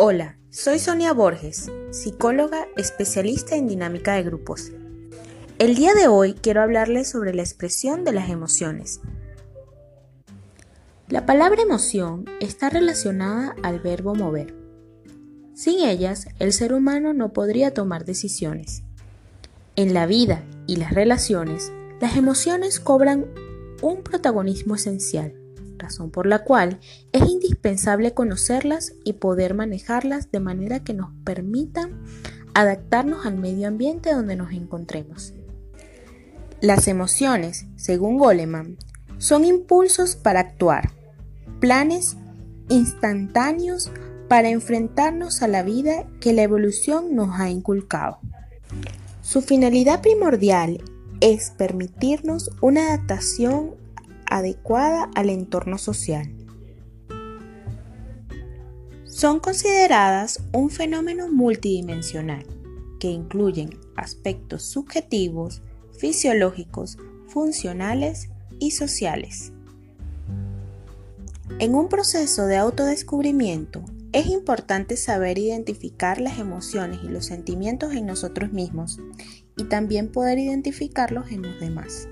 Hola, soy Sonia Borges, psicóloga especialista en dinámica de grupos. El día de hoy quiero hablarles sobre la expresión de las emociones. La palabra emoción está relacionada al verbo mover. Sin ellas, el ser humano no podría tomar decisiones. En la vida y las relaciones, las emociones cobran un protagonismo esencial razón por la cual es indispensable conocerlas y poder manejarlas de manera que nos permitan adaptarnos al medio ambiente donde nos encontremos. Las emociones, según Goleman, son impulsos para actuar, planes instantáneos para enfrentarnos a la vida que la evolución nos ha inculcado. Su finalidad primordial es permitirnos una adaptación adecuada al entorno social. Son consideradas un fenómeno multidimensional que incluyen aspectos subjetivos, fisiológicos, funcionales y sociales. En un proceso de autodescubrimiento, es importante saber identificar las emociones y los sentimientos en nosotros mismos y también poder identificarlos en los demás.